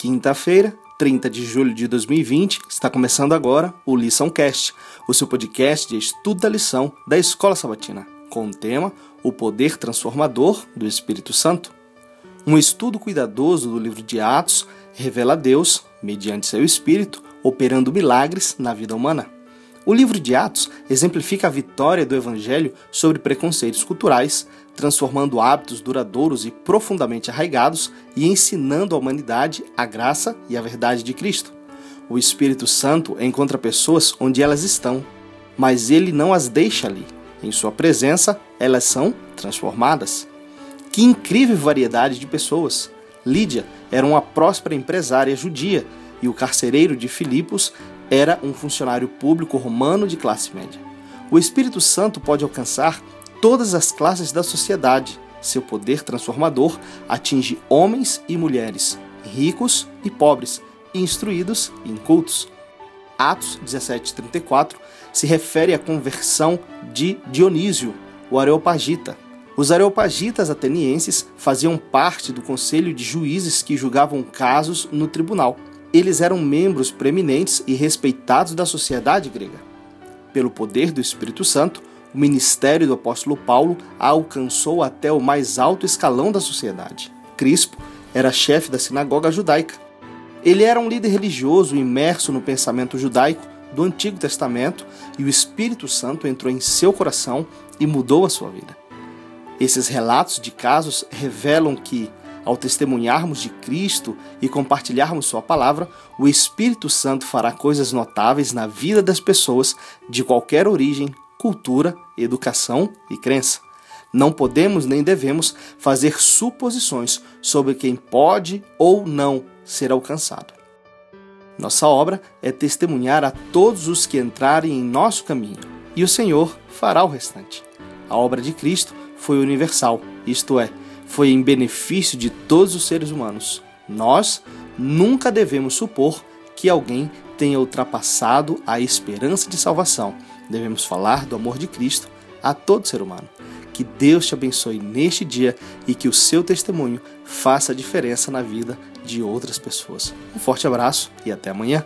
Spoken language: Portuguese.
Quinta-feira, 30 de julho de 2020, está começando agora o Lição Cast, o seu podcast de estudo da lição da Escola Sabatina, com o tema O Poder Transformador do Espírito Santo. Um estudo cuidadoso do livro de Atos revela Deus, mediante seu Espírito, operando milagres na vida humana. O livro de Atos exemplifica a vitória do Evangelho sobre preconceitos culturais, transformando hábitos duradouros e profundamente arraigados e ensinando à humanidade a graça e a verdade de Cristo. O Espírito Santo encontra pessoas onde elas estão, mas ele não as deixa ali. Em sua presença, elas são transformadas. Que incrível variedade de pessoas! Lídia era uma próspera empresária judia e o carcereiro de Filipos era um funcionário público romano de classe média. O Espírito Santo pode alcançar todas as classes da sociedade. Seu poder transformador atinge homens e mulheres, ricos e pobres, instruídos e incultos. Atos 17:34 se refere à conversão de Dionísio, o Areopagita. Os Areopagitas atenienses faziam parte do conselho de juízes que julgavam casos no tribunal. Eles eram membros preeminentes e respeitados da sociedade grega. Pelo poder do Espírito Santo, o ministério do apóstolo Paulo alcançou até o mais alto escalão da sociedade. Crispo era chefe da sinagoga judaica. Ele era um líder religioso imerso no pensamento judaico do Antigo Testamento e o Espírito Santo entrou em seu coração e mudou a sua vida. Esses relatos de casos revelam que, ao testemunharmos de Cristo e compartilharmos Sua palavra, o Espírito Santo fará coisas notáveis na vida das pessoas de qualquer origem, cultura, educação e crença. Não podemos nem devemos fazer suposições sobre quem pode ou não ser alcançado. Nossa obra é testemunhar a todos os que entrarem em nosso caminho, e o Senhor fará o restante. A obra de Cristo foi universal, isto é, foi em benefício de todos os seres humanos. Nós nunca devemos supor que alguém tenha ultrapassado a esperança de salvação. Devemos falar do amor de Cristo a todo ser humano. Que Deus te abençoe neste dia e que o seu testemunho faça a diferença na vida de outras pessoas. Um forte abraço e até amanhã.